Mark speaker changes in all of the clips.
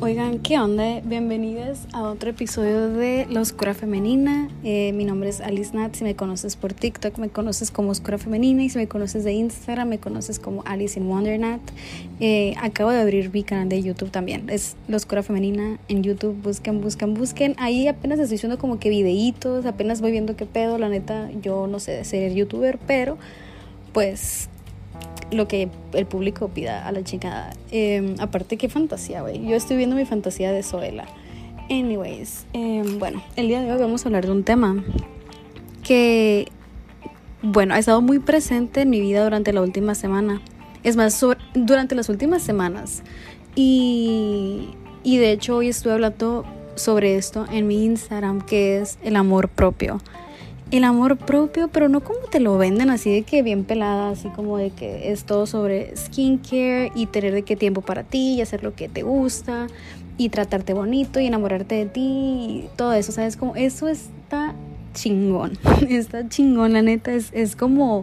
Speaker 1: Oigan, ¿qué onda? Bienvenidos a otro episodio de La Oscura Femenina. Eh, mi nombre es Alice Nat. Si me conoces por TikTok, me conoces como Oscura Femenina. Y si me conoces de Instagram, me conoces como Alice in Wonder Nat. Eh, acabo de abrir mi canal de YouTube también. Es La Oscura Femenina en YouTube. Busquen, busquen, busquen. Ahí apenas estoy haciendo como que videitos. Apenas voy viendo qué pedo. La neta, yo no sé de ser youtuber, pero pues lo que el público pida a la chingada. Em, aparte, qué fantasía, güey. Yo estoy viendo mi fantasía de Zoela. Anyways, em, bueno, el día de hoy vamos a hablar de un tema que, bueno, ha estado muy presente en mi vida durante la última semana. Es más, durante las últimas semanas. Y, y de hecho hoy estuve hablando sobre esto en mi Instagram, que es el amor propio el amor propio, pero no como te lo venden así de que bien pelada, así como de que es todo sobre skincare y tener de qué tiempo para ti y hacer lo que te gusta y tratarte bonito y enamorarte de ti y todo eso, ¿sabes? Como eso está chingón, está chingón, la neta, es, es como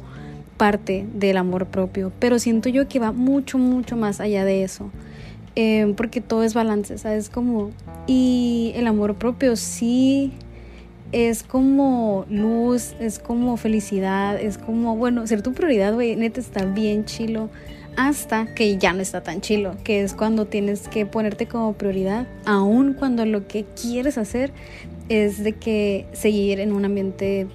Speaker 1: parte del amor propio, pero siento yo que va mucho, mucho más allá de eso. Eh, porque todo es balance, ¿sabes? Como, y el amor propio sí es como luz, es como felicidad, es como, bueno, ser tu prioridad, güey, neta está bien chilo. Hasta que ya no está tan chilo, que es cuando tienes que ponerte como prioridad, aun cuando lo que quieres hacer es de que seguir en un ambiente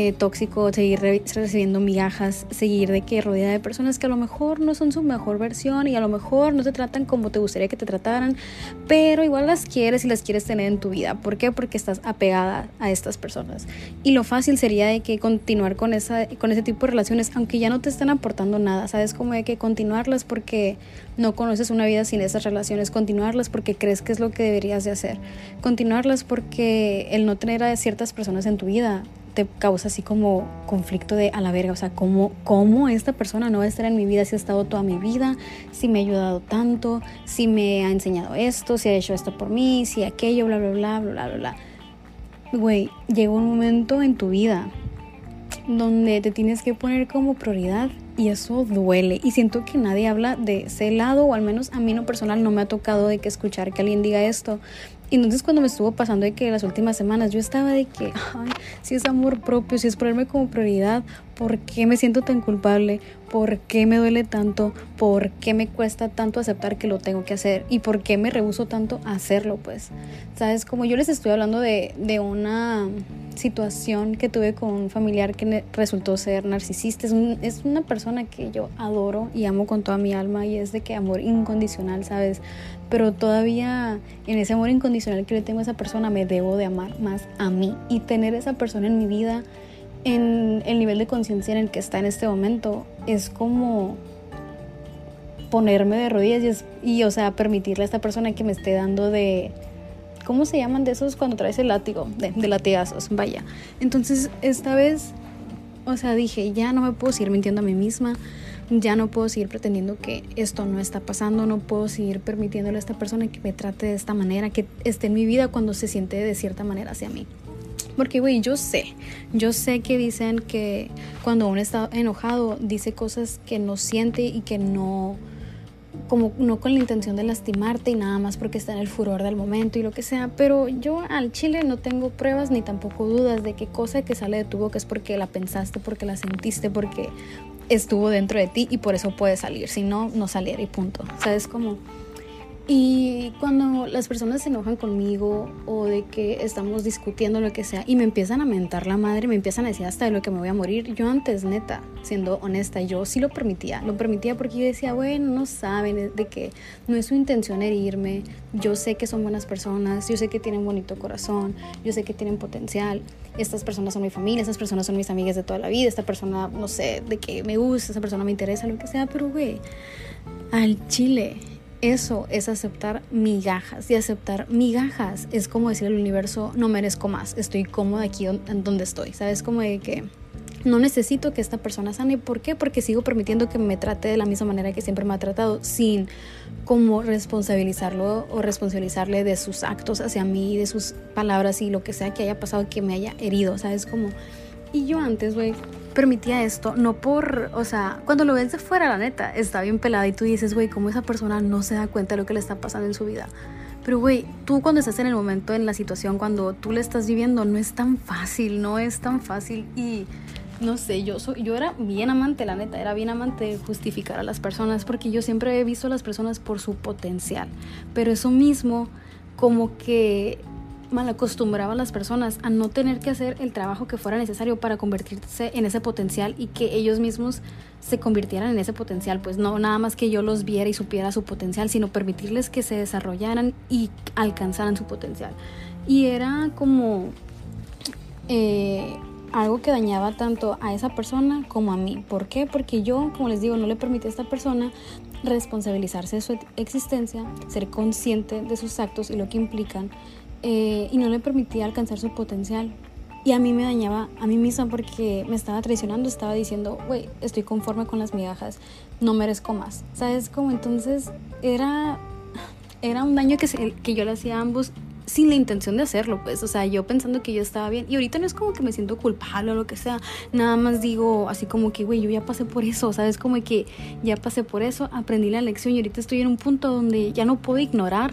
Speaker 1: eh, tóxico, seguir recibiendo migajas, seguir de que rodeada de personas que a lo mejor no son su mejor versión y a lo mejor no te tratan como te gustaría que te trataran, pero igual las quieres y las quieres tener en tu vida. ¿Por qué? Porque estás apegada a estas personas. Y lo fácil sería de que continuar con, esa, con ese tipo de relaciones, aunque ya no te están aportando nada, ¿sabes? Como de que continuarlas porque no conoces una vida sin esas relaciones, continuarlas porque crees que es lo que deberías de hacer, continuarlas porque el no tener a ciertas personas en tu vida causa así como conflicto de a la verga, o sea, ¿cómo, cómo esta persona no va a estar en mi vida si ha estado toda mi vida, si me ha ayudado tanto, si me ha enseñado esto, si ha hecho esto por mí, si aquello, bla, bla, bla, bla, bla, bla. Güey, llega un momento en tu vida donde te tienes que poner como prioridad y eso duele. Y siento que nadie habla de ese lado, o al menos a mí no personal no me ha tocado de que escuchar que alguien diga esto. Y entonces cuando me estuvo pasando de que las últimas semanas yo estaba de que, ay, si es amor propio, si es ponerme como prioridad, ¿por qué me siento tan culpable? ¿Por qué me duele tanto? ¿Por qué me cuesta tanto aceptar que lo tengo que hacer? ¿Y por qué me rehuso tanto a hacerlo? Pues, ¿sabes? Como yo les estoy hablando de, de una situación que tuve con un familiar que resultó ser narcisista. Es, es, una persona que yo adoro y amo con toda mi alma y es de que amor incondicional, ¿sabes? Pero todavía en ese amor incondicional que le tengo a esa persona me debo de amar más a mí y tener esa persona en mi vida en el nivel de conciencia en el que está en este momento es como ponerme de rodillas y, y, o sea, permitirle a esta persona que me esté dando de ¿Cómo se llaman de esos cuando traes el látigo? De, de latigazos, vaya. Entonces, esta vez, o sea, dije, ya no me puedo seguir mintiendo a mí misma, ya no puedo seguir pretendiendo que esto no está pasando, no puedo seguir permitiéndole a esta persona que me trate de esta manera, que esté en mi vida cuando se siente de cierta manera hacia mí. Porque, güey, yo sé, yo sé que dicen que cuando uno está enojado dice cosas que no siente y que no como no con la intención de lastimarte y nada más porque está en el furor del momento y lo que sea, pero yo al chile no tengo pruebas ni tampoco dudas de qué cosa que sale de tu boca es porque la pensaste, porque la sentiste, porque estuvo dentro de ti y por eso puede salir, si no, no saliera y punto. ¿Sabes cómo? Y cuando las personas se enojan conmigo o de que estamos discutiendo lo que sea y me empiezan a mentar la madre, me empiezan a decir hasta de lo que me voy a morir, yo antes, neta, siendo honesta, yo sí lo permitía. Lo permitía porque yo decía, bueno, no saben de que no es su intención herirme. Yo sé que son buenas personas, yo sé que tienen bonito corazón, yo sé que tienen potencial. Estas personas son mi familia, estas personas son mis amigas de toda la vida, esta persona, no sé, de que me gusta, esta persona me interesa, lo que sea, pero güey, al chile eso es aceptar migajas y aceptar migajas es como decir al universo no merezco más, estoy cómoda aquí donde estoy, ¿sabes? Como de que no necesito que esta persona sane, ¿por qué? Porque sigo permitiendo que me trate de la misma manera que siempre me ha tratado sin como responsabilizarlo o responsabilizarle de sus actos hacia mí, de sus palabras y lo que sea que haya pasado que me haya herido, ¿sabes? Como y yo antes, güey, permitía esto, no por, o sea, cuando lo ves de fuera, la neta, está bien pelada y tú dices, güey, ¿cómo esa persona no se da cuenta de lo que le está pasando en su vida? Pero, güey, tú cuando estás en el momento, en la situación, cuando tú le estás viviendo, no es tan fácil, no es tan fácil. Y no sé, yo, soy, yo era bien amante, la neta, era bien amante justificar a las personas, porque yo siempre he visto a las personas por su potencial. Pero eso mismo, como que mal acostumbraba a las personas a no tener que hacer el trabajo que fuera necesario para convertirse en ese potencial y que ellos mismos se convirtieran en ese potencial, pues no nada más que yo los viera y supiera su potencial, sino permitirles que se desarrollaran y alcanzaran su potencial. Y era como eh, algo que dañaba tanto a esa persona como a mí. ¿Por qué? Porque yo, como les digo, no le permití a esta persona responsabilizarse de su existencia, ser consciente de sus actos y lo que implican eh, y no le permitía alcanzar su potencial. Y a mí me dañaba a mí misma porque me estaba traicionando, estaba diciendo, güey, estoy conforme con las migajas, no merezco más. ¿Sabes? Como entonces era, era un daño que, que yo le hacía a ambos sin la intención de hacerlo, pues, o sea, yo pensando que yo estaba bien y ahorita no es como que me siento culpable o lo que sea, nada más digo así como que, güey, yo ya pasé por eso, ¿sabes? Como que ya pasé por eso, aprendí la lección y ahorita estoy en un punto donde ya no puedo ignorar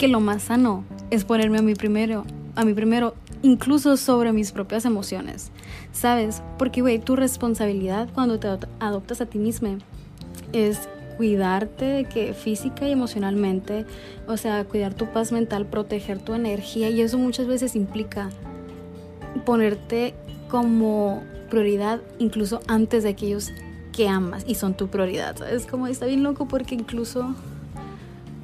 Speaker 1: que lo más sano es ponerme a mí primero, a mí primero, incluso sobre mis propias emociones, ¿sabes? Porque, güey, tu responsabilidad cuando te adoptas a ti misma es cuidarte de que física y emocionalmente, o sea, cuidar tu paz mental, proteger tu energía y eso muchas veces implica ponerte como prioridad incluso antes de aquellos que amas y son tu prioridad, ¿sabes? Como está bien loco porque incluso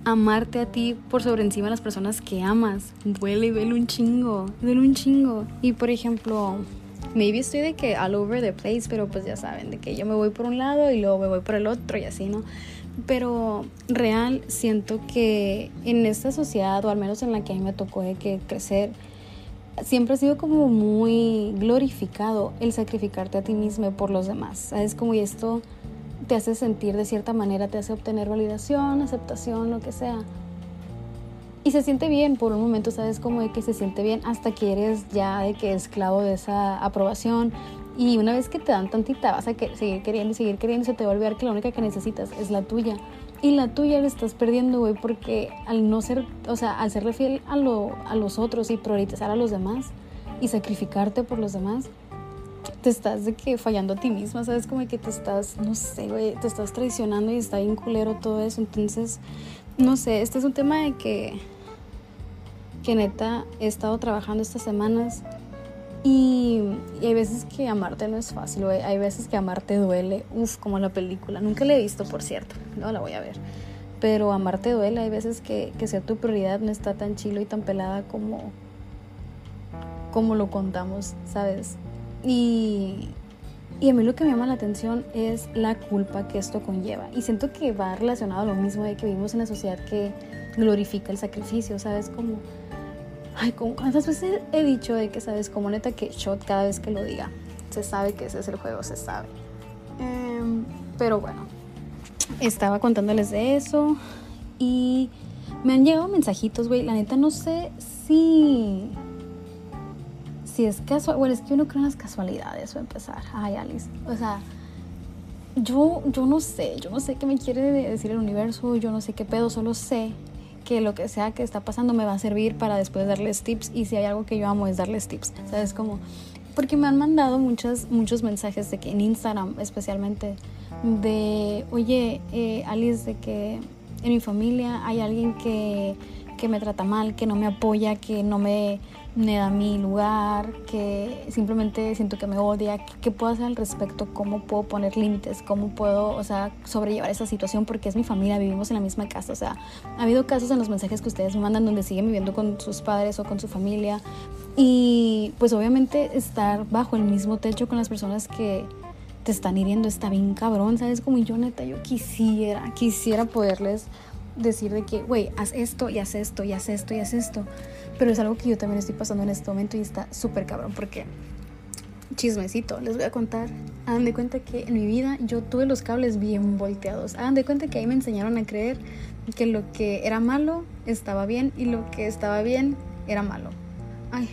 Speaker 1: amarte a ti por sobre encima de las personas que amas. Duele y duele un chingo, duele un chingo. Y por ejemplo, maybe estoy de que all over the place, pero pues ya saben, de que yo me voy por un lado y luego me voy por el otro y así, ¿no? Pero real siento que en esta sociedad, o al menos en la que a mí me tocó de que crecer, siempre ha sido como muy glorificado el sacrificarte a ti mismo por los demás. ¿Sabes? Como y esto te hace sentir de cierta manera, te hace obtener validación, aceptación, lo que sea. Y se siente bien por un momento, sabes como de que se siente bien hasta que eres ya de que esclavo de esa aprobación. Y una vez que te dan tantita, vas a seguir queriendo y seguir queriendo, se te va a olvidar que la única que necesitas es la tuya. Y la tuya la estás perdiendo, güey, porque al no ser, o sea, al serle fiel a, lo, a los otros y priorizar a los demás y sacrificarte por los demás, te estás de que fallando a ti misma, ¿sabes? Como que te estás, no sé, güey, te estás traicionando y está bien culero todo eso. Entonces, no sé, este es un tema de que, que neta he estado trabajando estas semanas y, hay veces que amarte no es fácil, güey. Hay veces que amarte duele, uff, como la película. Nunca la he visto, por cierto, no la voy a ver. Pero amarte duele, hay veces que, que sea tu prioridad no está tan chilo y tan pelada como, como lo contamos, ¿sabes? Y, a mí lo que me llama la atención es la culpa que esto conlleva. Y siento que va relacionado a lo mismo de que vivimos en una sociedad que glorifica el sacrificio, ¿sabes? Como, ay, ¿cuántas veces he dicho de que, ¿sabes? Como neta que shot cada vez que lo diga. Se sabe que ese es el juego, se sabe. Em, pero bueno, estaba contándoles de eso y me han llegado mensajitos, güey. La neta no sé si si es casual, bueno, es que uno cree en las casualidades, a empezar. Ay, Alice, o sea, yo, yo no sé, yo no sé qué me quiere decir el universo, yo no sé qué pedo, solo sé que lo que sea que está pasando me va a servir para después darles tips y si hay algo que yo amo es darles tips, ¿sabes? Como, porque me han mandado muchos, muchos mensajes de que en Instagram especialmente, de, oye, eh, Alice, de que en mi familia hay alguien que, que me trata mal, que no me apoya, que no me me da mi lugar, que simplemente siento que me odia, ¿qué puedo hacer al respecto? ¿Cómo puedo poner límites? ¿Cómo puedo, o sea, sobrellevar esa situación? Porque es mi familia, vivimos en la misma casa, o sea, ha habido casos en los mensajes que ustedes me mandan donde siguen viviendo con sus padres o con su familia y pues obviamente estar bajo el mismo techo con las personas que te están hiriendo está bien cabrón, ¿sabes? Como yo neta, yo quisiera, quisiera poderles decir de que, güey, haz esto y haz esto y haz esto y haz esto. Pero es algo que yo también estoy pasando en este momento y está súper cabrón porque, chismecito, les voy a contar. Hagan de cuenta que en mi vida yo tuve los cables bien volteados. Hagan de cuenta que ahí me enseñaron a creer que lo que era malo estaba bien y lo que estaba bien era malo. Ay,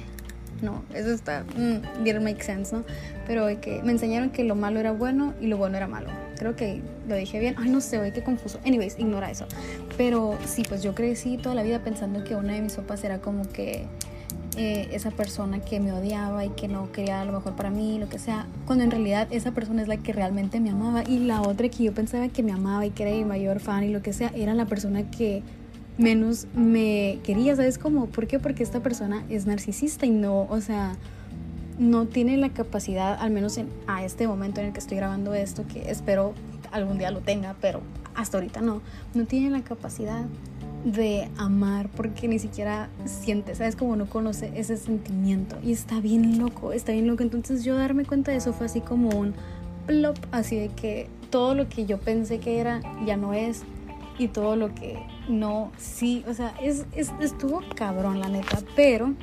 Speaker 1: no, eso está, mm, didn't make sense, ¿no? Pero que me enseñaron que lo malo era bueno y lo bueno era malo. Creo que lo dije bien. Ay, no sé, oye, qué confuso. Anyways, ignora eso. Pero sí, pues yo crecí toda la vida pensando que una de mis sopas era como que eh, esa persona que me odiaba y que no quería lo mejor para mí, lo que sea, cuando en realidad esa persona es la que realmente me amaba y la otra que yo pensaba que me amaba y que era mi mayor fan y lo que sea, era la persona que menos me quería, ¿sabes cómo? ¿Por qué? Porque esta persona es narcisista y no, o sea, no tiene la capacidad, al menos en, a este momento en el que estoy grabando esto, que espero algún día lo tenga, pero hasta ahorita no, no tiene la capacidad de amar porque ni siquiera siente, ¿sabes? Como no conoce ese sentimiento y está bien loco, está bien loco. Entonces yo darme cuenta de eso fue así como un plop, así de que todo lo que yo pensé que era ya no es y todo lo que no, sí, o sea, es, estuvo cabrón la neta, pero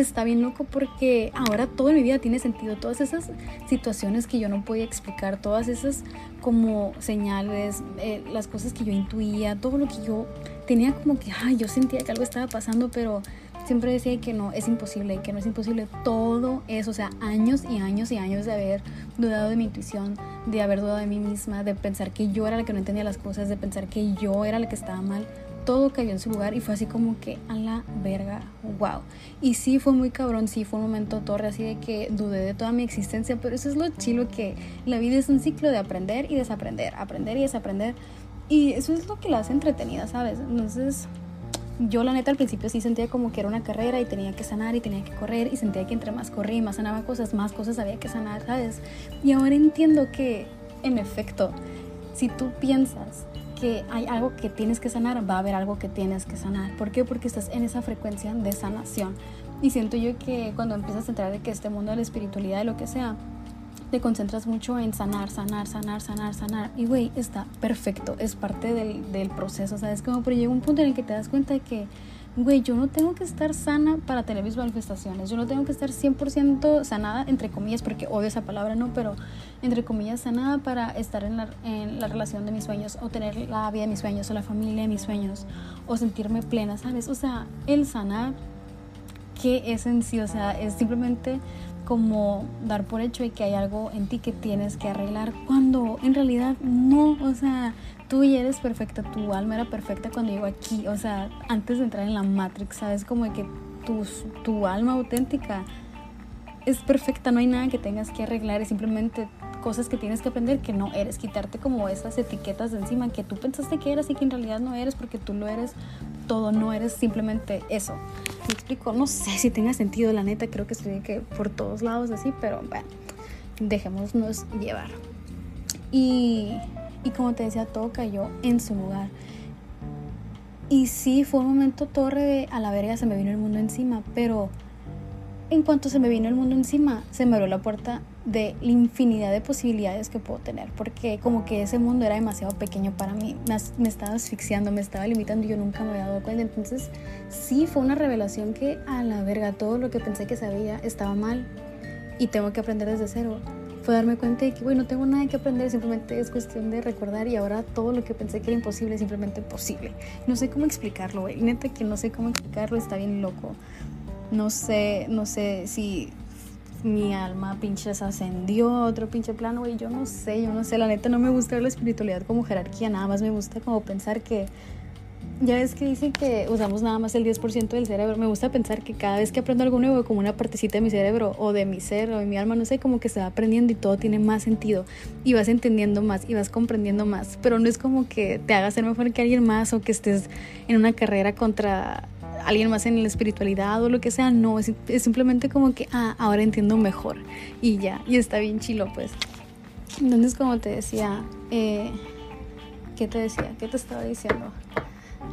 Speaker 1: está bien loco porque ahora todo en mi vida tiene sentido. Todas esas situaciones que yo no podía explicar, todas esas como señales, eh, las cosas que yo intuía, todo lo que yo tenía como que, ay, yo sentía que algo estaba pasando, pero siempre decía que no, es imposible, que no es imposible. Todo eso, o sea, años y años y años de haber dudado de mi intuición, de haber dudado de mí misma, de pensar que yo era la que no entendía las cosas, de pensar que yo era la que estaba mal. Todo cayó en su lugar y fue así como que a la verga, wow. Y sí fue muy cabrón, sí fue un momento torre así de que dudé de toda mi existencia, pero eso es lo chilo que la vida es un ciclo de aprender y desaprender, aprender y desaprender. Y eso es lo que la hace entretenida, ¿sabes? Entonces, yo la neta al principio sí sentía como que era una carrera y tenía que sanar y tenía que correr y sentía que entre más corría y más sanaba cosas, más cosas había que sanar, ¿sabes? Y ahora entiendo que, en efecto, si tú piensas que hay algo que tienes que sanar, va a haber algo que tienes que sanar. ¿Por qué? Porque estás en esa frecuencia de sanación. Y siento yo que cuando empiezas a entrar de que este mundo de la espiritualidad, de lo que sea, te concentras mucho en sanar, sanar, sanar, sanar, sanar. Y güey, está perfecto, es parte del, del proceso, ¿sabes? Como, pero llega un punto en el que te das cuenta de que, güey, yo no tengo que estar sana para tener mis manifestaciones, yo no tengo que estar 100% sanada, entre comillas, porque odio esa palabra, ¿no? Pero entre comillas, sanada para estar en la, en la relación de mis sueños, o tener la vida de mis sueños, o la familia de mis sueños, o sentirme plena, ¿sabes? O sea, el sanar, ¿qué es en sí? O sea, es simplemente como dar por hecho y que hay algo en ti que tienes que arreglar cuando en realidad no, o sea, tú ya eres perfecta, tu alma era perfecta cuando llegó aquí, o sea, antes de entrar en la Matrix, sabes como de que tu, tu alma auténtica es perfecta, no hay nada que tengas que arreglar, es simplemente cosas que tienes que aprender que no eres, quitarte como esas etiquetas de encima que tú pensaste que eras y que en realidad no eres porque tú lo eres todo, no eres simplemente eso. ¿Me explico? No sé si tenga sentido, la neta, creo que estoy que por todos lados así, pero bueno, dejémonos llevar. Y, y como te decía, todo cayó en su lugar. Y sí, fue un momento torre de a la verga se me vino el mundo encima, pero en cuanto se me vino el mundo encima, se me abrió la puerta de la infinidad de posibilidades que puedo tener, porque como que ese mundo era demasiado pequeño para mí, me, estaba asfixiando, me estaba limitando y yo nunca me había dado cuenta. Entonces, sí, fue una revelación que a la verga, todo lo que pensé que sabía estaba mal y tengo que aprender desde cero. Fue darme cuenta de que, bueno, no tengo nada que aprender, simplemente es cuestión de recordar y ahora todo lo que pensé que era imposible es simplemente posible. No sé cómo explicarlo, güey. Neta que no sé cómo explicarlo, está bien loco. No sé, no sé si mi alma pinche se ascendió a otro pinche plano, güey. Yo no sé, yo no sé. La neta no me gusta la espiritualidad como jerarquía, nada más me gusta como pensar que. Ya ves que dicen que usamos nada más el 10% del cerebro. Me gusta pensar que cada vez que aprendo algo nuevo, como una partecita de mi cerebro o de mi ser o de mi alma, no sé, como que se va aprendiendo y todo tiene más sentido. Y vas entendiendo más y vas comprendiendo más. Pero no es como que te hagas ser mejor que alguien más o que estés en una carrera contra alguien más en la espiritualidad o lo que sea, no, es, simplemente como que, ah, ahora entiendo mejor y ya, y está bien chilo, pues. Entonces, como te decía, eh, ¿qué te decía? ¿Qué te estaba diciendo?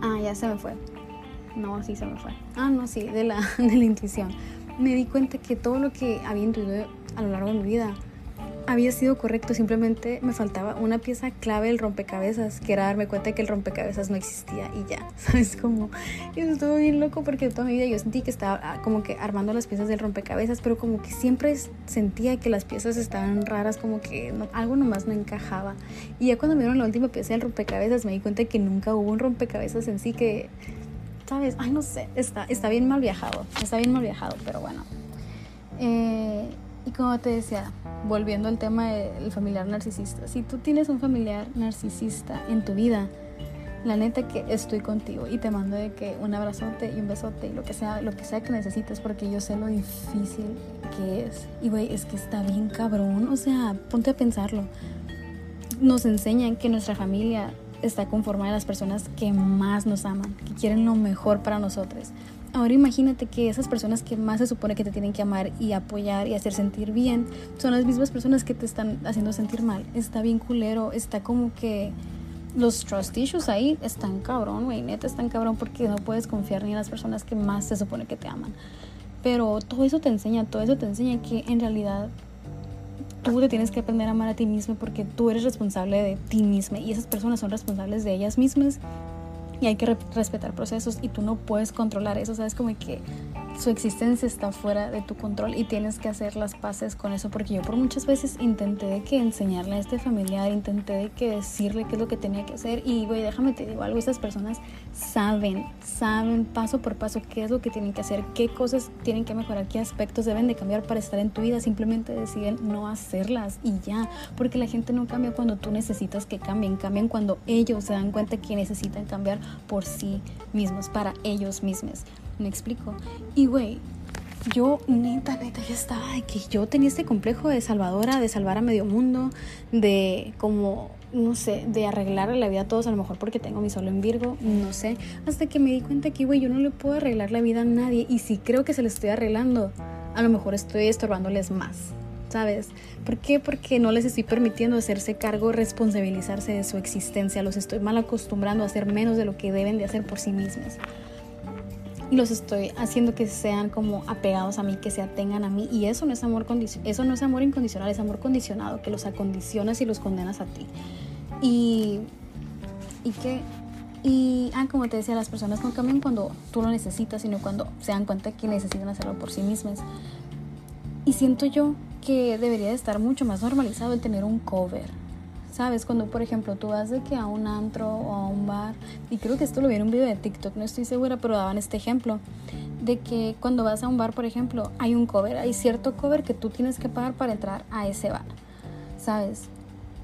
Speaker 1: Ah, ya se me fue. No, sí se me fue. Ah, no, sí, de la, de la intuición. Me di cuenta que todo lo que había intuido a lo largo de mi vida había sido correcto, simplemente me faltaba una pieza clave del rompecabezas, que era darme cuenta de que el rompecabezas no existía y ya, ¿sabes? Como, y eso estuvo bien loco porque toda mi vida yo sentí que estaba ah, como que armando las piezas del rompecabezas, pero como que siempre sentía que las piezas estaban raras, como que algo nomás no encajaba. Y ya cuando me dieron la última pieza del rompecabezas me di cuenta de que nunca hubo un rompecabezas en sí que, ¿sabes? Ay, no sé, está, está bien mal viajado, está bien mal viajado, pero bueno. Eh, y como te decía, volviendo al tema del familiar narcisista, si tú tienes un familiar narcisista en tu vida, la neta que estoy contigo y te mando de que un abrazote y un besote y lo que sea, lo que sea que necesites porque yo sé lo difícil que es. Y güey, es que está bien cabrón, o sea, ponte a pensarlo. Nos enseñan que nuestra familia está conformada de las personas que más nos aman, que quieren lo mejor para nosotros. Ahora imagínate que esas personas que más se supone que te tienen que amar y apoyar y hacer sentir bien son las mismas personas que te están haciendo sentir mal. Está bien culero, está como que los trust issues ahí están cabrón, güey, neta están cabrón porque no puedes confiar ni en las personas que más se supone que te aman. Pero todo eso te enseña, todo eso te enseña que en realidad tú te tienes que aprender a amar a ti mismo porque tú eres responsable de ti misma y esas personas son responsables de ellas mismas y hay que respetar procesos y tú no puedes controlar eso, sabes como que su existencia está fuera de tu control y tienes que hacer las paces con eso porque yo por muchas veces intenté de que enseñarle a este familiar, intenté de que decirle qué es lo que tenía que hacer y güey, déjame te digo algo, estas personas saben, saben paso por paso qué es lo que tienen que hacer, qué cosas tienen que mejorar, qué aspectos deben de cambiar para estar en tu vida, simplemente deciden no hacerlas y ya, porque la gente no cambia cuando tú necesitas que cambien, cambian cuando ellos se dan cuenta que necesitan cambiar por sí mismos, para ellos mismos. Me explico. Y güey, yo neta, neta, ya estaba de que yo tenía este complejo de salvadora, de salvar a medio mundo, de como, no sé, de arreglar la vida a todos, a lo mejor porque tengo mi solo en Virgo, no sé. Hasta que me di cuenta que, güey, yo no le puedo arreglar la vida a nadie. Y si creo que se le estoy arreglando, a lo mejor estoy estorbándoles más. ¿Sabes? ¿Por qué? Porque no les estoy permitiendo hacerse cargo, responsabilizarse de su existencia. Los estoy mal acostumbrando a hacer menos de lo que deben de hacer por sí mismos los estoy haciendo que sean como apegados a mí, que se atengan a mí. Y eso no es amor eso no es amor incondicional, es amor condicionado, que los acondicionas y los condenas a ti. Y, y que, y, ah, como te decía, las personas no cambian cuando tú lo necesitas, sino cuando se dan cuenta que necesitan hacerlo por sí mismas. Y siento yo que debería de estar mucho más normalizado el tener un cover ¿Sabes? Cuando, por ejemplo, tú vas de que a un antro o a un bar, y creo que esto lo vi en un video de TikTok, no estoy segura, pero daban este ejemplo, de que cuando vas a un bar, por ejemplo, hay un cover, hay cierto cover que tú tienes que pagar para entrar a ese bar, ¿sabes?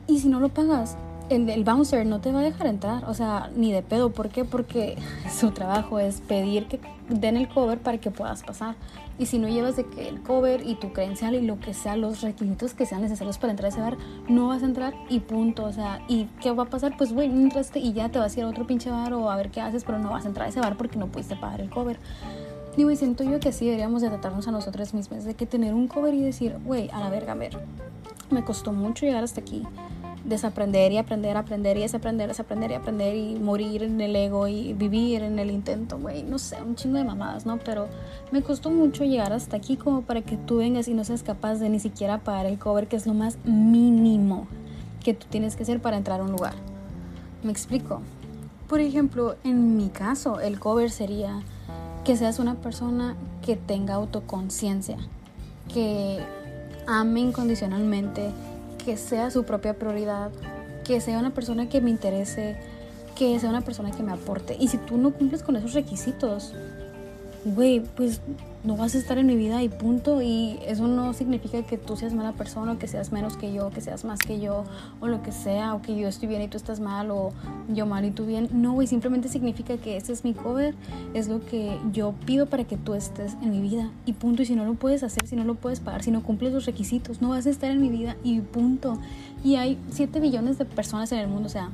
Speaker 1: Y si no lo pagas, el, el bouncer no te va a dejar entrar, o sea, ni de pedo, ¿por qué? Porque su trabajo es pedir que den el cover para que puedas pasar. Y si no llevas de que el cover y tu credencial y lo que sea, los requisitos que sean necesarios para entrar a ese bar, no vas a entrar y punto. O sea, ¿y qué va a pasar? Pues, güey, entraste y ya te vas a ir a otro pinche bar o a ver qué haces, pero no vas a entrar a ese bar porque no pudiste pagar el cover. Digo, y siento yo que así deberíamos de tratarnos a nosotros mismos, de que tener un cover y decir, güey, a la verga, a ver, me costó mucho llegar hasta aquí desaprender y aprender, aprender y desaprender, desaprender y aprender y morir en el ego y vivir en el intento, güey, no sé, un chingo de mamadas, ¿no? Pero me costó mucho llegar hasta aquí como para que tú vengas y no seas capaz de ni siquiera pagar el cover, que es lo más mínimo que tú tienes que hacer para entrar a un lugar. ¿Me explico? Por ejemplo, en mi caso, el cover sería que seas una persona que tenga autoconciencia, que ame incondicionalmente, que sea su propia prioridad, que sea una persona que me interese, que sea una persona que me aporte. Y si tú no cumples con esos requisitos, güey, pues no vas a estar en mi vida y punto. Y eso no significa que tú seas mala persona, o que seas menos que yo, que seas más que yo, o lo que sea, o que yo estoy bien y tú estás mal, o yo mal y tú bien. No, güey, simplemente significa que ese es mi cover, es lo que yo pido para que tú estés en mi vida y punto. Y si no lo puedes hacer, si no lo puedes pagar, si no cumples los requisitos, no vas a estar en mi vida y punto. Y hay 7 billones de personas en el mundo, o sea,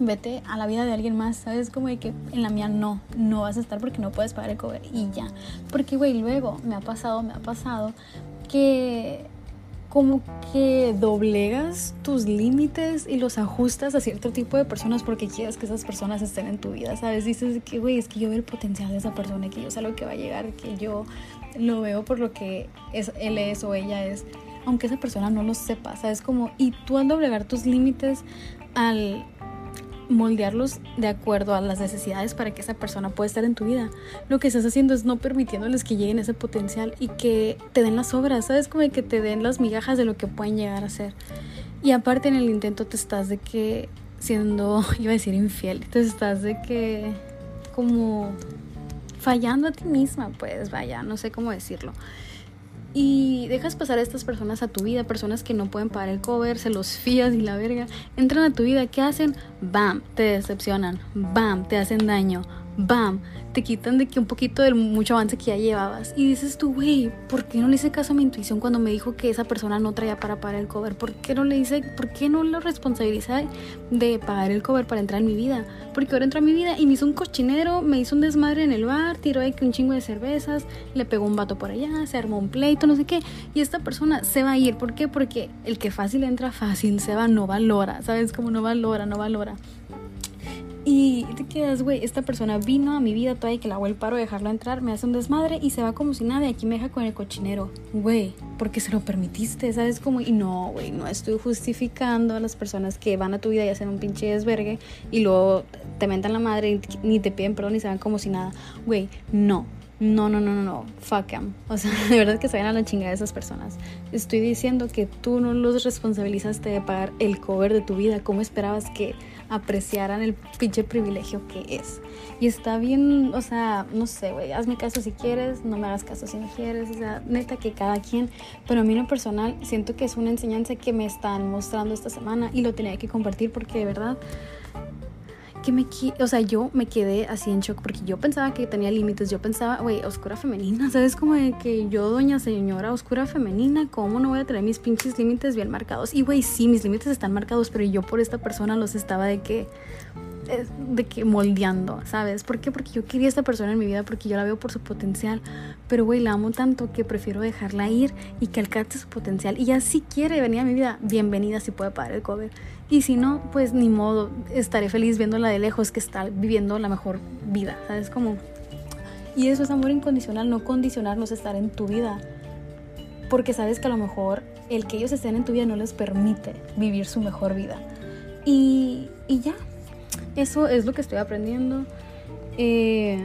Speaker 1: vete a la vida de alguien más, ¿sabes? Como de que en la mía no, no vas a estar porque no puedes pagar el cover y ya. Porque, güey, luego me ha pasado, me ha pasado que como que doblegas tus límites y los ajustas a cierto tipo de personas porque quieres que esas personas estén en tu vida, ¿sabes? Dices que, güey, es que yo veo el potencial de esa persona, que yo sé lo que va a llegar, que yo lo veo por lo que es, él es o ella es, aunque esa persona no lo sepa, ¿sabes? Como, y tú al doblegar tus límites, al moldearlos de acuerdo a las necesidades para que esa persona pueda estar en tu vida. Lo que estás haciendo es no permitiéndoles que lleguen ese potencial y que te den las obras, ¿sabes? Como que te den las migajas de lo que pueden llegar a ser. Y aparte en el intento te estás de que siendo, iba a decir infiel, te estás de que como fallando a ti misma, pues vaya, no sé cómo decirlo. Y dejas pasar a estas personas a tu vida, personas que no pueden pagar el cover, se los fías y la verga, entran a tu vida, ¿qué hacen? Bam, te decepcionan, bam, te hacen daño, bam, te quitan de que un poquito del mucho avance que ya llevabas. Y dices tú, güey, ¿por qué no le hice caso a mi intuición cuando me dijo que esa persona no traía para pagar el cover? ¿Por qué no le hice, por qué no lo responsabiliza de pagar el cover para entrar en mi vida? Porque ahora entró a mi vida y me hizo un cochinero, me hizo un desmadre en el bar, tiró que un chingo de cervezas, le pegó un vato por allá, se armó un pleito, no sé qué. Y esta persona se va a ir. ¿Por qué? Porque el que fácil entra fácil, se va, no valora. ¿Sabes? cómo no valora, no valora. Y te quedas, güey, esta persona vino a mi vida toda y que la hago el paro de dejarlo entrar, me hace un desmadre y se va como si nada y aquí me deja con el cochinero. Güey, porque se lo permitiste, ¿sabes? Como, y no, güey, no estoy justificando a las personas que van a tu vida y hacen un pinche desvergue y luego te mentan la madre y ni te piden perdón y se van como si nada. Güey, no. No, no, no, no, no, fuck em. O sea, de verdad que se vayan a la chingada esas personas. Estoy diciendo que tú no los responsabilizaste de pagar el cover de tu vida. ¿Cómo esperabas que apreciaran el pinche privilegio que es. Y está bien, o sea, no sé, güey, hazme caso si quieres, no me hagas caso si no quieres, o sea, neta que cada quien, pero a mí en lo personal siento que es una enseñanza que me están mostrando esta semana y lo tenía que compartir porque de verdad que me, o sea, yo me quedé así en shock porque yo pensaba que tenía límites, yo pensaba, güey, oscura femenina, ¿sabes? Como de que yo, doña señora, oscura femenina, ¿cómo no voy a tener mis pinches límites bien marcados? Y, güey, sí, mis límites están marcados, pero yo por esta persona los estaba de que, eh, de que moldeando, ¿sabes? ¿Por qué? Porque yo quería a esta persona en mi vida, porque yo la veo por su potencial, pero, güey, la amo tanto que prefiero dejarla ir y que alcance su potencial. Y ya si quiere venir a mi vida, bienvenida si puede pagar el cover. Y si no, pues ni modo, estaré feliz viéndola de lejos que está viviendo la mejor vida, ¿sabes? Como... Y eso es amor incondicional, no condicionarnos a estar en tu vida. Porque sabes que a lo mejor el que ellos estén en tu vida no les permite vivir su mejor vida. Y, y ya, eso es lo que estoy aprendiendo. Eh,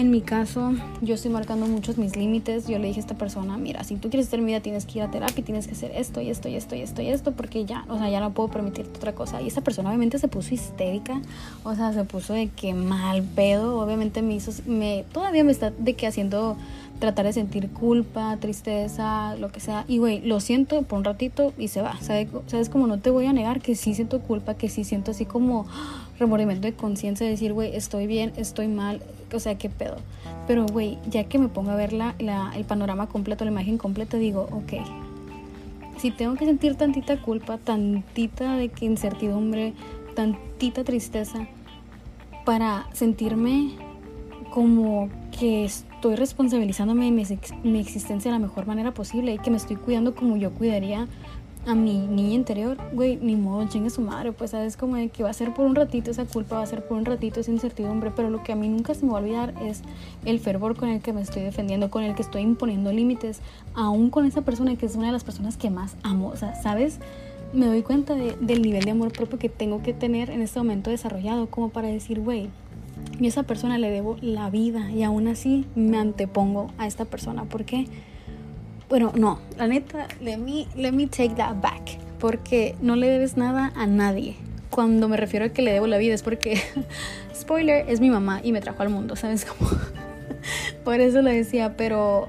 Speaker 1: en mi caso, yo estoy marcando muchos mis límites. Yo le dije a esta persona, mira, si tú quieres estar en vida, tienes que ir a terapia, tienes que hacer esto y esto y esto y esto y esto, porque ya, o sea, ya no puedo permitirte otra cosa. Y esta persona obviamente se puso histérica, o sea, se puso de que mal pedo, obviamente me hizo, me, todavía me está de que haciendo tratar de sentir culpa, tristeza, lo que sea. Y güey, lo siento por un ratito y se va. ¿Sabes? ¿Sabes? Como no te voy a negar que sí siento culpa, que sí siento así como remordimiento de conciencia de decir, güey, estoy bien, estoy mal, o sea, qué pedo. Pero güey, ya que me pongo a ver la, el panorama completo, la imagen completa, digo, ok. Si tengo que sentir tantita culpa, tantita de que incertidumbre, tantita tristeza, para sentirme como que estoy responsabilizándome de mi, existencia de la mejor manera posible y que me estoy cuidando como yo cuidaría a mi niña interior, güey, ni modo, chingue su madre, pues sabes como de que va a ser por un ratito esa culpa, va a ser por un ratito esa incertidumbre, pero lo que a mí nunca se me va a olvidar es el fervor con el que me estoy defendiendo, con el que estoy imponiendo límites, aún con esa persona que es una de las personas que más amo, o sea, ¿sabes? Me doy cuenta del nivel de amor propio que tengo que tener en este momento desarrollado, como para decir, güey, a esa persona le debo la vida y aún así me antepongo a esta persona. ¿Por qué? Bueno, no, la neta, let me, let me take that back. Porque no le debes nada a nadie. Cuando me refiero a que le debo la vida es porque, spoiler, es mi mamá y me trajo al mundo, ¿sabes cómo? Por eso lo decía, pero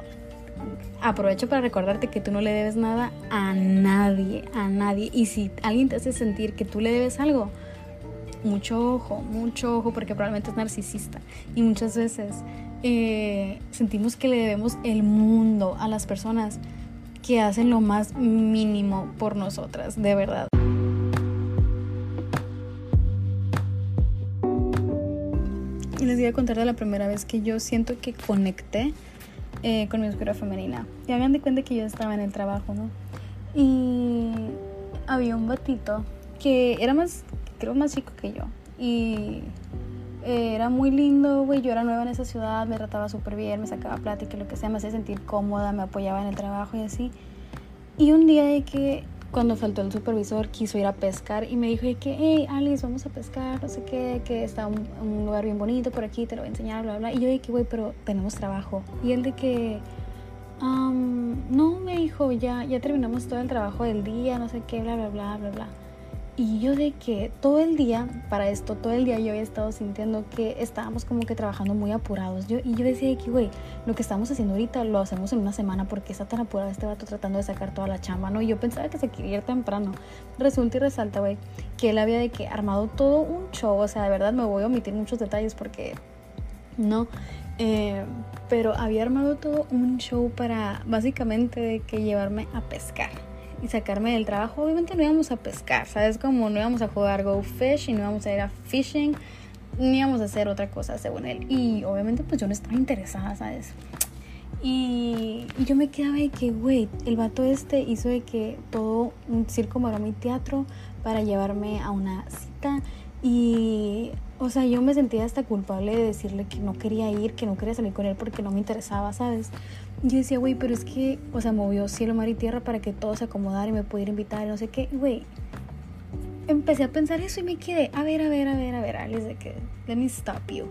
Speaker 1: aprovecho para recordarte que tú no le debes nada a nadie, a nadie. Y si alguien te hace sentir que tú le debes algo, mucho ojo, mucho ojo, porque probablemente es narcisista. Y muchas veces eh, sentimos que le debemos el mundo a las personas que hacen lo más mínimo por nosotras, de verdad. Y les voy a contar de la primera vez que yo siento que conecté eh, con mi oscura femenina. Y hagan de cuenta que yo estaba en el trabajo, ¿no? Y había un batito que era más, creo, más chico que yo. Y eh, era muy lindo, güey. Yo era nueva en esa ciudad, me trataba súper bien, me sacaba plática, lo que sea, me hacía sentir cómoda, me apoyaba en el trabajo y así. Y un día de que cuando faltó el supervisor quiso ir a pescar y me dijo de que, hey, Alice, vamos a pescar, no sé qué, que está un, un lugar bien bonito por aquí, te lo voy a enseñar, bla, bla. Y yo de que, güey, pero tenemos trabajo. Y él de que, no, me dijo, ya, ya terminamos todo el trabajo del día, no sé qué, bla, bla, bla, bla, bla. Y yo de que todo el día, para esto, todo el día yo había estado sintiendo que estábamos como que trabajando muy apurados. Yo, y yo decía que, güey, lo que estamos haciendo ahorita lo hacemos en una semana porque está tan apurado este vato tratando de sacar toda la chamba, ¿no? Y yo pensaba que se quería ir temprano. Resulta y resalta, güey, que él había de que armado todo un show. O sea, de verdad me voy a omitir muchos detalles porque no. Eh, pero había armado todo un show para básicamente de que llevarme a pescar y sacarme del trabajo, obviamente no íbamos a pescar, ¿sabes? Como no íbamos a jugar Go Fish y no íbamos a ir a fishing, ni íbamos a hacer otra cosa según él. Y obviamente pues yo no estaba interesada, ¿sabes? Y, yo me quedaba de que, güey, el vato este hizo de que todo un circo, maroma mi teatro para llevarme a una cita. Y, o sea, yo me sentía hasta culpable de decirle que no quería ir, que no quería salir con él porque no me interesaba, ¿sabes? Yo decía, güey, pero es que, o sea, movió cielo, mar y tierra para que todo se acomodara y me pudiera invitar y no sé qué. Güey, empecé a pensar eso y me quedé, a ver, a ver, a ver, a ver, Alice, de que, let me stop you.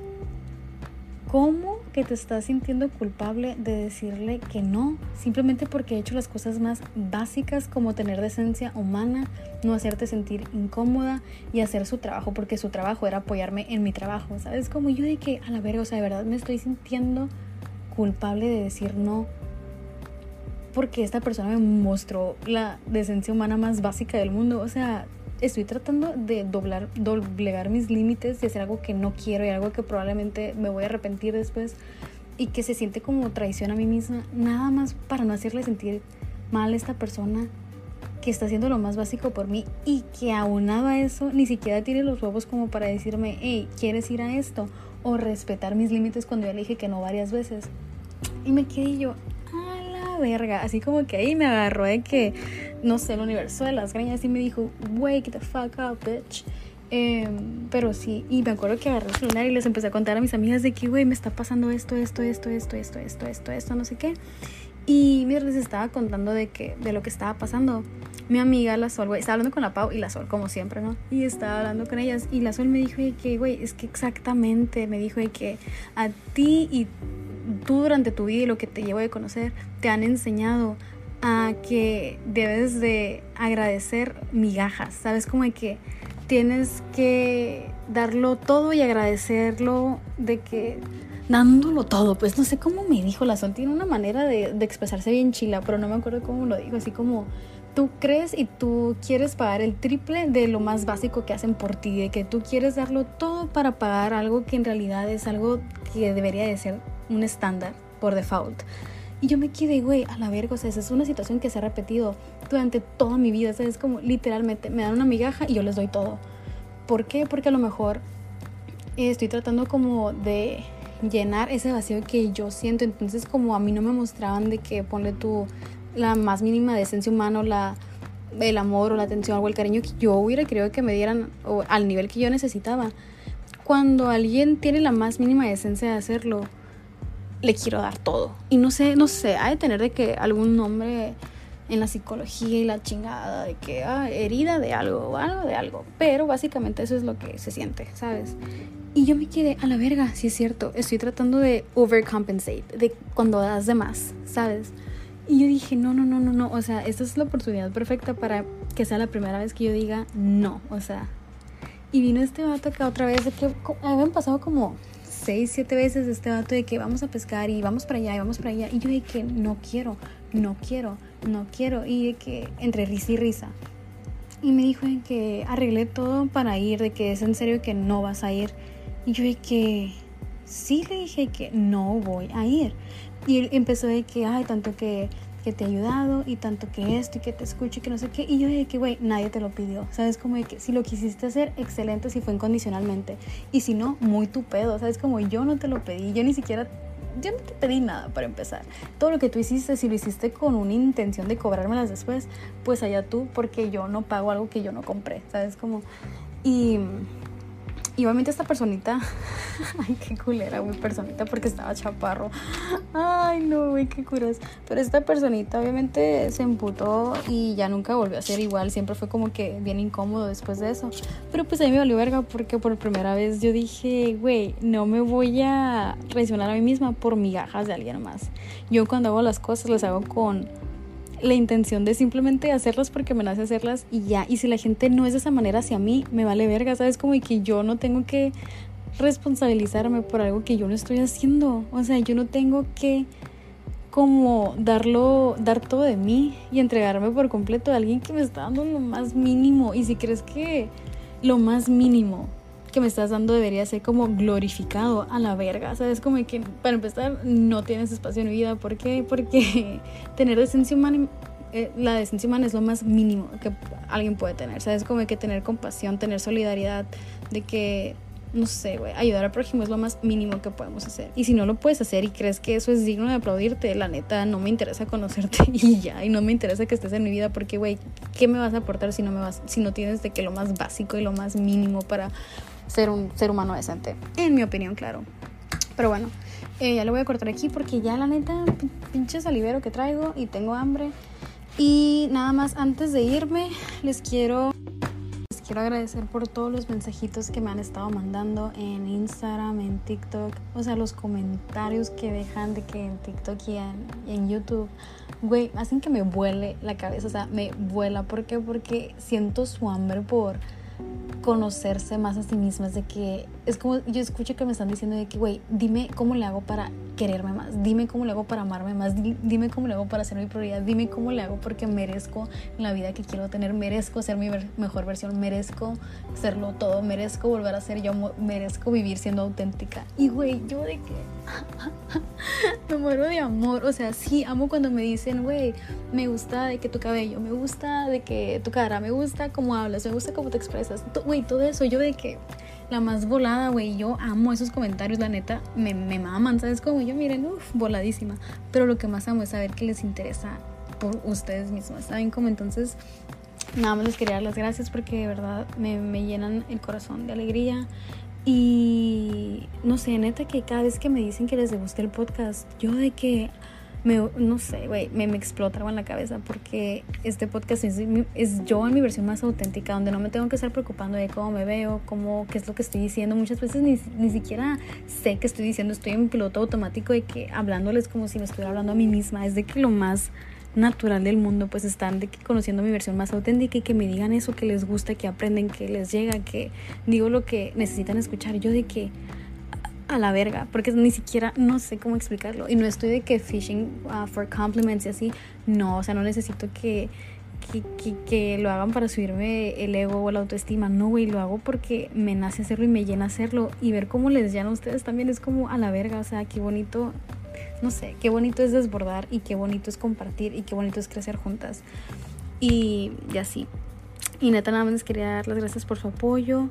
Speaker 1: ¿Cómo que te estás sintiendo culpable de decirle que no? Simplemente porque he hecho las cosas más básicas como tener decencia humana, no hacerte sentir incómoda y hacer su trabajo, porque su trabajo era apoyarme en mi trabajo, ¿sabes? Como yo de que, a la verga, o sea, de verdad me estoy sintiendo culpable de decir no porque esta persona me mostró la decencia humana más básica del mundo. O sea, estoy tratando de doblar, doblegar mis límites y hacer algo que no quiero y algo que probablemente me voy a arrepentir después y que se siente como traición a mí misma, nada más para no hacerle sentir mal a esta persona que está haciendo lo más básico por mí y que aunado a eso ni siquiera tiene los huevos como para decirme, hey, ¿quieres ir a esto? O respetar mis límites cuando ya le dije que no varias veces. Y me quedé yo, a la verga. Así como que ahí me agarró de que, no sé, el universo de las greñas y me dijo, wake the fuck up, bitch. Em, pero sí, y me acuerdo que agarré el celular y les empecé a contar a mis amigas de que, güey, me está pasando esto, esto, esto, esto, esto, esto, esto, esto, no sé qué. Y mientras les estaba contando de, que, de lo que estaba pasando, mi amiga La Sol, güey, estaba hablando con la Pau y La Sol, como siempre, ¿no? Y estaba hablando con ellas y La Sol me dijo que, güey, es que exactamente, me dijo que a ti y tú durante tu vida y lo que te llevo de conocer te han enseñado a que debes de agradecer migajas, ¿sabes? Como de que tienes que darlo todo y agradecerlo de que dándolo todo, pues no sé cómo me dijo la Sol, tiene una manera de, de expresarse bien chila, pero no me acuerdo cómo lo dijo, así como tú crees y tú quieres pagar el triple de lo más básico que hacen por ti, de que tú quieres darlo todo para pagar algo que en realidad es algo que debería de ser un estándar por default. Y yo me quedé, güey, a la verga, o sea, esa es una situación que se ha repetido durante toda mi vida, o es como literalmente me dan una migaja y yo les doy todo. ¿Por qué? Porque a lo mejor estoy tratando como de llenar ese vacío que yo siento, entonces como a mí no me mostraban de que ponle tú la más mínima decencia humana la el amor o la atención o el cariño que yo hubiera querido que me dieran al nivel que yo necesitaba. Cuando alguien tiene la más mínima decencia de hacerlo, le quiero dar todo. Y no sé, no sé, hay de tener de que algún nombre en la psicología y la chingada de que ah, herida de algo o algo de algo. Pero básicamente eso es lo que se siente, ¿sabes? Y yo me quedé a la verga, si es cierto. Estoy tratando de overcompensate, de cuando das de más, ¿sabes? Y yo dije, no, no, no, no, no. O sea, esta es la oportunidad perfecta para que sea la primera vez que yo diga no. O sea, y vino este vato acá otra vez, de que habían pasado como seis, siete veces este vato de que vamos a pescar y vamos para allá y vamos para allá. Y yo de que no quiero, no quiero, no quiero. Y de que entre risa y risa. Y me dijo de que arreglé todo para ir, de que es en serio que no vas a ir. Y yo de que sí le dije que no voy a ir. Y empezó de que, ay, tanto que que te ha ayudado y tanto que esto y que te escucho y que no sé qué. Y yo dije que, güey, nadie te lo pidió. ¿Sabes? Como de que si lo quisiste hacer, excelente si fue incondicionalmente. Y si no, muy tu pedo. ¿Sabes? Como yo no te lo pedí. Yo ni siquiera yo no te pedí nada para empezar. Todo lo que tú hiciste, si lo hiciste con una intención de cobrármelas después, pues allá tú, porque yo no pago algo que yo no compré, ¿sabes? Como, y y obviamente esta personita, ay, qué culera, güey, personita, porque estaba chaparro. Ay, no, güey, qué curas. Pero esta personita obviamente se emputó y ya nunca volvió a ser igual. Siempre fue como que bien incómodo después de eso. Pero pues a mí me valió verga porque por primera vez yo dije, güey, no me voy a traicionar a mí misma por migajas de alguien más. Yo cuando hago las cosas las hago con la intención de simplemente hacerlas porque me nace hacerlas y ya. Y si la gente no es de esa manera hacia mí, me vale verga, ¿sabes? Como que yo no tengo que responsabilizarme por algo que yo no estoy haciendo. O sea, yo no tengo que como darlo, dar todo de mí y entregarme por completo a alguien que me está dando lo más mínimo. Y si crees que lo más mínimo que me estás dando debería ser como glorificado a la verga, ¿sabes? Como que para empezar no tienes espacio en mi vida. ¿Por qué? Porque tener decencia humana, eh, la decencia humana es lo más mínimo que alguien puede tener, ¿sabes? Como que tener compasión, tener solidaridad, de que no sé, güey, ayudar al prójimo es lo más mínimo que podemos hacer. Y si no lo puedes hacer y crees que eso es digno de aplaudirte, la neta, no me interesa conocerte y ya, y no me interesa que estés en mi vida porque, güey, ¿qué me vas a aportar si no me vas, si no tienes de que lo más básico y lo más mínimo para ser un ser humano decente? En mi opinión, claro. Pero bueno, eh, ya lo voy a cortar aquí porque ya la neta, pinche salivero que traigo y tengo hambre. Y nada más, antes de irme, les quiero quiero agradecer por todos los mensajitos que me han estado mandando en Instagram, en TikTok, o sea, los comentarios que dejan de que en TikTok y en, YouTube, güey, hacen que me vuele la cabeza, o sea, me vuela. ¿Por qué? Porque siento su hambre por conocerse más a sí mismas, de que es como yo escucho que me están diciendo de que, güey, dime cómo le hago para quererme más, dime cómo le hago para amarme más, dime cómo le hago para ser mi prioridad, dime cómo le hago porque merezco la vida que quiero tener, merezco ser mi mejor versión, merezco serlo todo, merezco volver a ser yo, merezco vivir siendo auténtica. Y, güey, yo de que me muero de amor, o sea, sí, amo cuando me dicen, güey, me gusta de que tu cabello, me gusta de que tu cara, me gusta cómo hablas, me gusta cómo te expresas, güey, todo eso, yo de que la más volada, güey. Yo amo esos comentarios, la neta, me, me maman, ¿sabes? Como yo, miren, uff, voladísima. Pero lo que más amo es saber que les interesa por ustedes mismos, ¿saben? Como entonces, nada más les quería dar las gracias porque de verdad me, me llenan el corazón de alegría. Y no sé, neta, que cada vez que me dicen que les guste el podcast, yo de que me, no sé, güey, me, me explota algo en la cabeza porque este podcast es, es, yo en mi versión más auténtica, donde no me tengo que estar preocupando de cómo me veo, cómo, qué es lo que estoy diciendo. Muchas veces ni, ni siquiera sé qué estoy diciendo, estoy en piloto automático de que hablándoles como si me estuviera hablando a mí misma. Es de que lo más natural del mundo, pues están de que conociendo mi versión más auténtica y que me digan eso que les gusta, que aprenden, que les llega, que digo lo que necesitan escuchar. Yo de que a la verga, porque ni siquiera no sé cómo explicarlo. Y no estoy de que fishing uh, for compliments y así, no, o sea, no necesito que, que, que, lo hagan para subirme el ego o la autoestima, no, güey, lo hago porque me nace hacerlo y me llena hacerlo. Y ver cómo les llena a ustedes también es como a la verga, o sea, qué bonito, no sé, qué bonito es desbordar y qué bonito es compartir y qué bonito es crecer juntas. Y, y así. Y neta, nada más quería dar las gracias por su apoyo,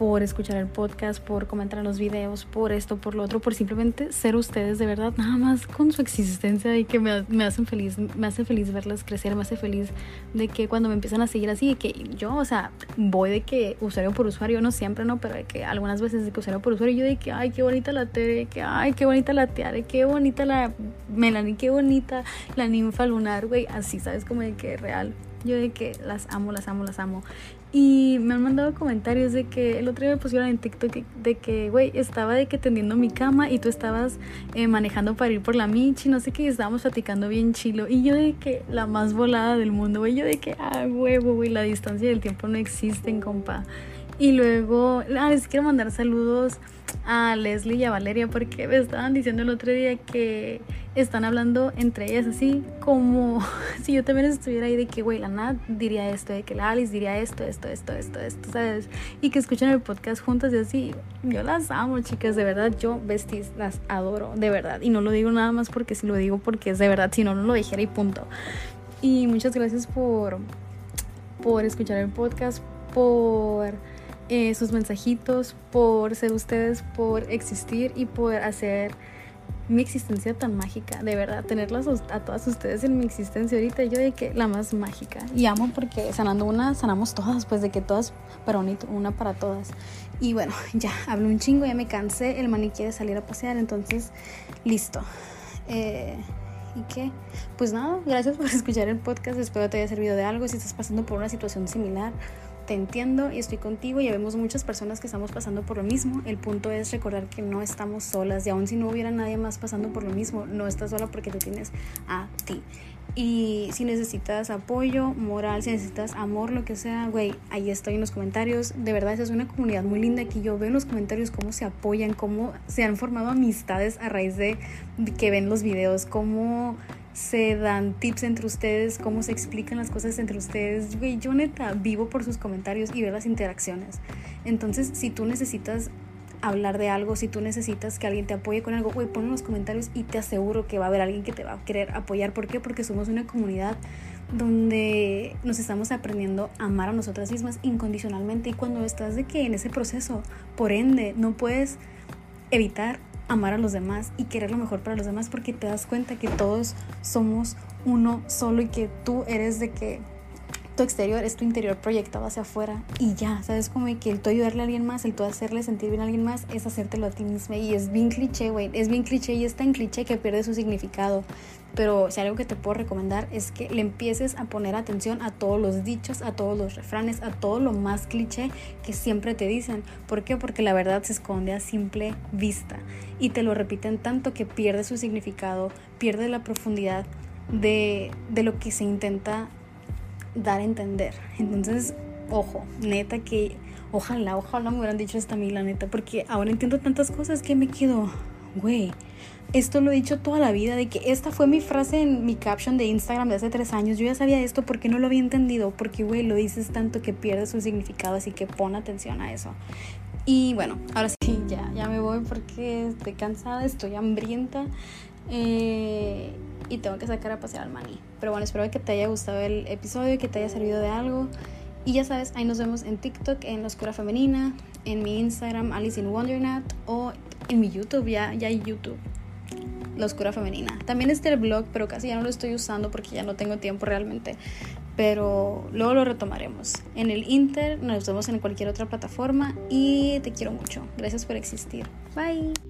Speaker 1: por escuchar el podcast, por comentar en los videos, por esto, por lo otro, por simplemente ser ustedes de verdad, nada más con su existencia y que me, hacen feliz, me hace feliz verlas crecer, me hace feliz de que cuando me empiezan a seguir así, de que yo, o sea, voy de que usuario por usuario, no siempre, no, pero de que algunas veces de que usuario por usuario, yo de que, ay, qué bonita la Tere, que, ay, qué bonita la Teare, qué bonita la Melanie, qué bonita la ninfa lunar, güey, así, ¿sabes? Como de que real. Yo de que las amo, las amo, las amo. Y me han mandado comentarios de que el otro día me pusieron en TikTok de que, güey, estaba de que tendiendo mi cama y tú estabas eh, manejando para ir por la Michi, no sé qué, estábamos platicando bien chilo. Y yo de que la más volada del mundo, güey, yo de que, ah, huevo, güey, la distancia y el tiempo no existen, compa. Y luego, ah, les quiero mandar saludos a Leslie y a Valeria porque me estaban diciendo el otro día que están hablando entre ellas así como si yo también estuviera ahí de que, güey, la Nat diría esto, de que la Alice diría esto, esto, esto, esto, esto, ¿sabes? Y que escuchan el podcast juntas y así. Yo las amo, chicas, de verdad, yo besties las adoro, de verdad. Y no lo digo nada más porque si lo digo porque es de verdad, si no, no lo dijera y punto. Y muchas gracias por, por escuchar el podcast, por eh, sus mensajitos, por ser ustedes, por existir y por hacer mi existencia tan mágica, de verdad, tenerlas a todas ustedes en mi existencia ahorita, yo de que la más mágica. Y amo porque sanando una, sanamos todas, pues de que todas para unir, una para todas. Y bueno, ya hablo un chingo, ya me cansé, el maní quiere salir a pasear, entonces, listo. Eh, ¿Y qué? Pues nada, gracias por escuchar el podcast, espero te haya servido de algo si estás pasando por una situación similar te entiendo y estoy contigo. Ya vemos muchas personas que estamos pasando por lo mismo. El punto es recordar que no estamos solas y aun si no hubiera nadie más pasando por lo mismo, no estás sola porque tú tienes a ti. Y si necesitas apoyo moral, si necesitas amor, lo que sea, güey, ahí estoy en los comentarios. De verdad, esa es una comunidad muy linda que yo veo en los comentarios cómo se apoyan, cómo se han formado amistades a raíz de que ven los videos, cómo se dan tips entre ustedes, cómo se explican las cosas entre ustedes. Güey, yo neta vivo por sus comentarios y veo las interacciones. Entonces, si tú necesitas hablar de algo, si tú necesitas que alguien te apoye con algo, güey, pon en los comentarios y te aseguro que va a haber alguien que te va a querer apoyar. ¿Por qué? Porque somos una comunidad donde nos estamos aprendiendo a amar a nosotras mismas incondicionalmente y cuando estás de que en ese proceso, por ende, no puedes evitar amar a los demás y querer lo mejor para los demás porque te das cuenta que todos somos uno solo y que tú eres de que exterior es tu interior proyectado hacia afuera y ya, ¿sabes? Como que el tú ayudarle a alguien más, el tú hacerle sentir bien a alguien más es hacértelo a ti misma y es bien cliché, güey, es bien cliché y es tan cliché que pierde su significado. Pero si algo que te puedo recomendar es que le empieces a poner atención a todos los dichos, a todos los refranes, a todo lo más cliché que siempre te dicen. ¿Por qué? Porque la verdad se esconde a simple vista y te lo repiten tanto que pierde su significado, pierde la profundidad de, de lo que se intenta dar a entender. Entonces, ojo, neta que ojalá, ojalá me hubieran dicho esta a mí, la neta, porque ahora entiendo tantas cosas que me quedo, güey, esto lo he dicho toda la vida, de que esta fue mi frase en mi caption de Instagram de hace tres años. Yo ya sabía esto porque no lo había entendido, porque, güey, lo dices tanto que pierde su significado, así que pon atención a eso. Y bueno, ahora sí, ya, ya me voy porque estoy cansada, estoy hambrienta. Eh, y tengo que sacar a pasear al maní. Pero bueno, espero que te haya gustado el episodio, que te haya servido de algo. Y ya sabes, ahí nos vemos en TikTok, en La Oscura Femenina, en mi Instagram, Alice in Wondernat, o en mi YouTube, ya, ya hay YouTube, La Oscura Femenina. También está el blog, pero casi ya no lo estoy usando porque ya no tengo tiempo realmente. Pero luego lo retomaremos. En el Inter, nos vemos en cualquier otra plataforma y te quiero mucho. Gracias por existir. Bye.